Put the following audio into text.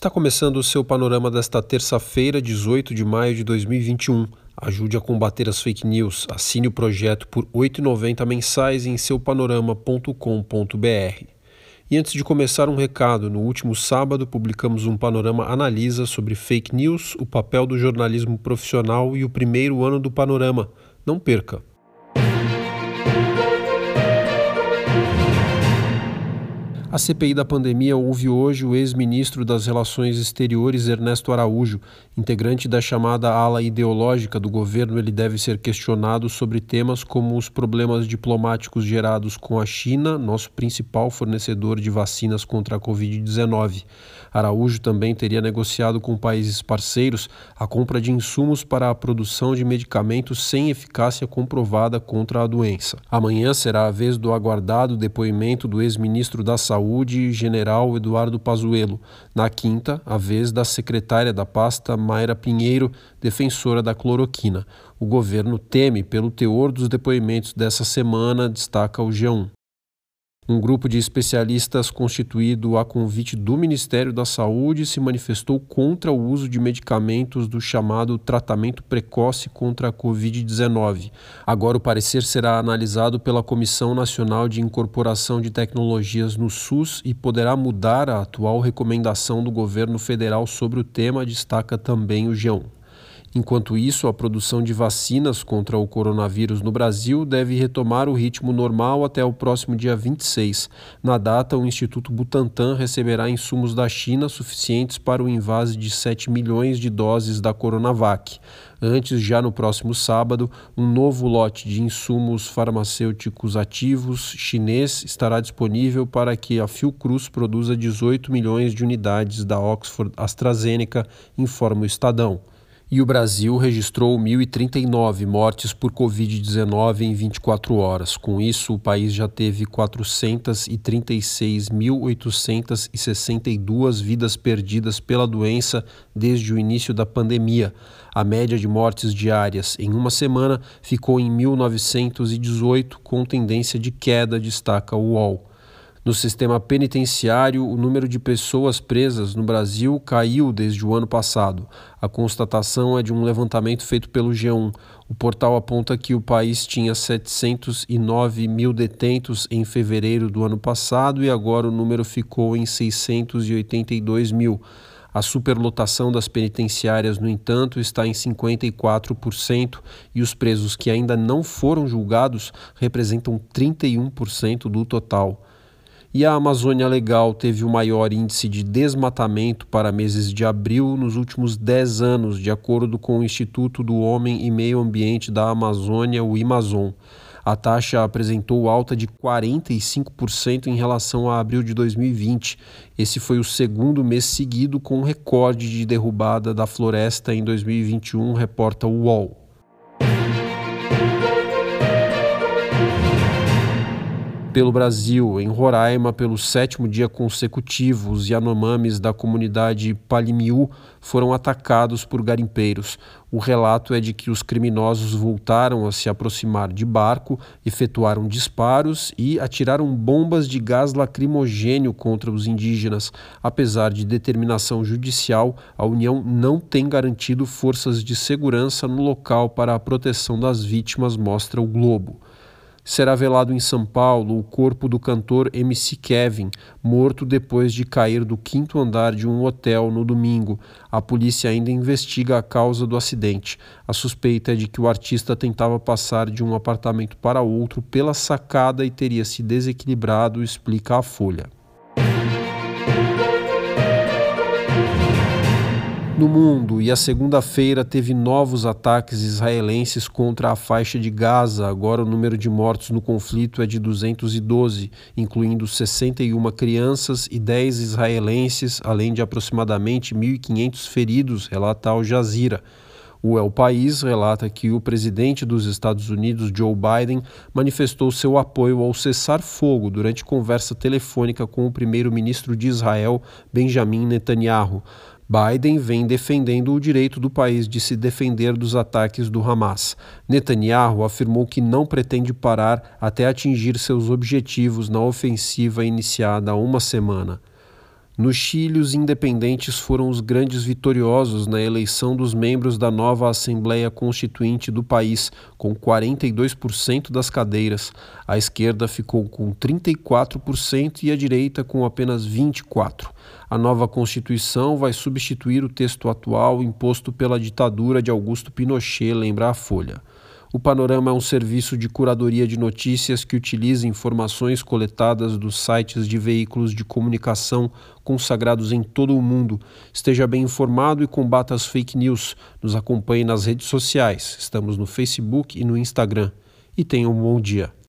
Está começando o seu panorama desta terça-feira, 18 de maio de 2021. Ajude a combater as fake news. Assine o projeto por R$ 8,90 mensais em seupanorama.com.br. E antes de começar, um recado: no último sábado publicamos um panorama analisa sobre fake news, o papel do jornalismo profissional e o primeiro ano do panorama. Não perca! A CPI da pandemia ouve hoje o ex-ministro das Relações Exteriores Ernesto Araújo, integrante da chamada ala ideológica do governo. Ele deve ser questionado sobre temas como os problemas diplomáticos gerados com a China, nosso principal fornecedor de vacinas contra a Covid-19. Araújo também teria negociado com países parceiros a compra de insumos para a produção de medicamentos sem eficácia comprovada contra a doença. Amanhã será a vez do aguardado depoimento do ex-ministro da Saúde Saúde, general Eduardo Pazuello. Na quinta, a vez da secretária da pasta, Mayra Pinheiro, defensora da cloroquina. O governo teme pelo teor dos depoimentos dessa semana, destaca o G1. Um grupo de especialistas constituído a convite do Ministério da Saúde se manifestou contra o uso de medicamentos do chamado tratamento precoce contra a Covid-19. Agora, o parecer será analisado pela Comissão Nacional de Incorporação de Tecnologias no SUS e poderá mudar a atual recomendação do governo federal sobre o tema, destaca também o G1. Enquanto isso, a produção de vacinas contra o coronavírus no Brasil deve retomar o ritmo normal até o próximo dia 26. Na data, o Instituto Butantan receberá insumos da China suficientes para o invase de 7 milhões de doses da Coronavac. Antes, já no próximo sábado, um novo lote de insumos farmacêuticos ativos chinês estará disponível para que a Fiocruz produza 18 milhões de unidades da Oxford AstraZeneca, informa o Estadão e o Brasil registrou 1.039 mortes por Covid-19 em 24 horas. Com isso, o país já teve 436.862 vidas perdidas pela doença desde o início da pandemia. A média de mortes diárias em uma semana ficou em 1.918, com tendência de queda, destaca o UOL. No sistema penitenciário, o número de pessoas presas no Brasil caiu desde o ano passado. A constatação é de um levantamento feito pelo G1. O portal aponta que o país tinha 709 mil detentos em fevereiro do ano passado e agora o número ficou em 682 mil. A superlotação das penitenciárias, no entanto, está em 54% e os presos que ainda não foram julgados representam 31% do total e a Amazônia Legal teve o maior índice de desmatamento para meses de abril nos últimos 10 anos, de acordo com o Instituto do Homem e Meio Ambiente da Amazônia, o IMAZON. A taxa apresentou alta de 45% em relação a abril de 2020. Esse foi o segundo mês seguido com recorde de derrubada da floresta em 2021, reporta o UOL. Pelo Brasil. Em Roraima, pelo sétimo dia consecutivo, os Yanomamis da comunidade Palimiu foram atacados por garimpeiros. O relato é de que os criminosos voltaram a se aproximar de barco, efetuaram disparos e atiraram bombas de gás lacrimogênio contra os indígenas. Apesar de determinação judicial, a União não tem garantido forças de segurança no local para a proteção das vítimas, mostra o Globo será velado em São Paulo o corpo do cantor MC Kevin, morto depois de cair do quinto andar de um hotel no domingo. A polícia ainda investiga a causa do acidente. A suspeita é de que o artista tentava passar de um apartamento para outro pela sacada e teria se desequilibrado, explica a Folha. No mundo e a segunda-feira teve novos ataques israelenses contra a faixa de Gaza. Agora o número de mortos no conflito é de 212, incluindo 61 crianças e 10 israelenses, além de aproximadamente 1.500 feridos, relata Al Jazeera. O El País relata que o presidente dos Estados Unidos, Joe Biden, manifestou seu apoio ao cessar-fogo durante conversa telefônica com o primeiro-ministro de Israel, Benjamin Netanyahu. Biden vem defendendo o direito do país de se defender dos ataques do Hamas. Netanyahu afirmou que não pretende parar até atingir seus objetivos na ofensiva iniciada há uma semana. No Chile, os independentes foram os grandes vitoriosos na eleição dos membros da nova Assembleia Constituinte do país, com 42% das cadeiras. A esquerda ficou com 34% e a direita com apenas 24%. A nova Constituição vai substituir o texto atual imposto pela ditadura de Augusto Pinochet, lembra a Folha. O Panorama é um serviço de curadoria de notícias que utiliza informações coletadas dos sites de veículos de comunicação consagrados em todo o mundo. Esteja bem informado e combata as fake news. Nos acompanhe nas redes sociais. Estamos no Facebook e no Instagram. E tenha um bom dia.